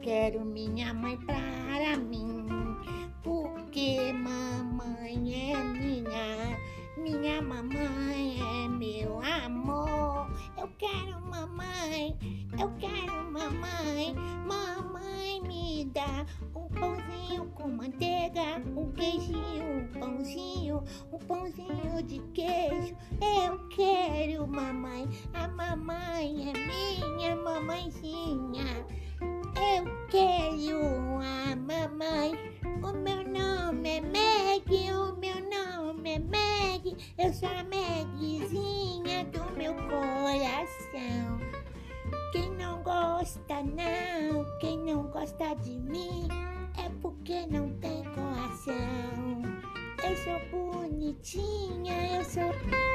quero minha mãe para mim, porque mamãe é minha, minha mamãe é meu amor. Eu quero mamãe, eu quero mamãe, mamãe me dá um pãozinho com manteiga, um queijinho, um pãozinho, um pãozinho de queijo. Eu quero mamãe, a mamãe é minha mamãezinha. Eu quero a mamãe. O meu nome é Meg, o meu nome é Meg. Eu sou a Megzinha do meu coração. Quem não gosta, não, quem não gosta de mim é porque não tem coração. Eu sou bonitinha, eu sou.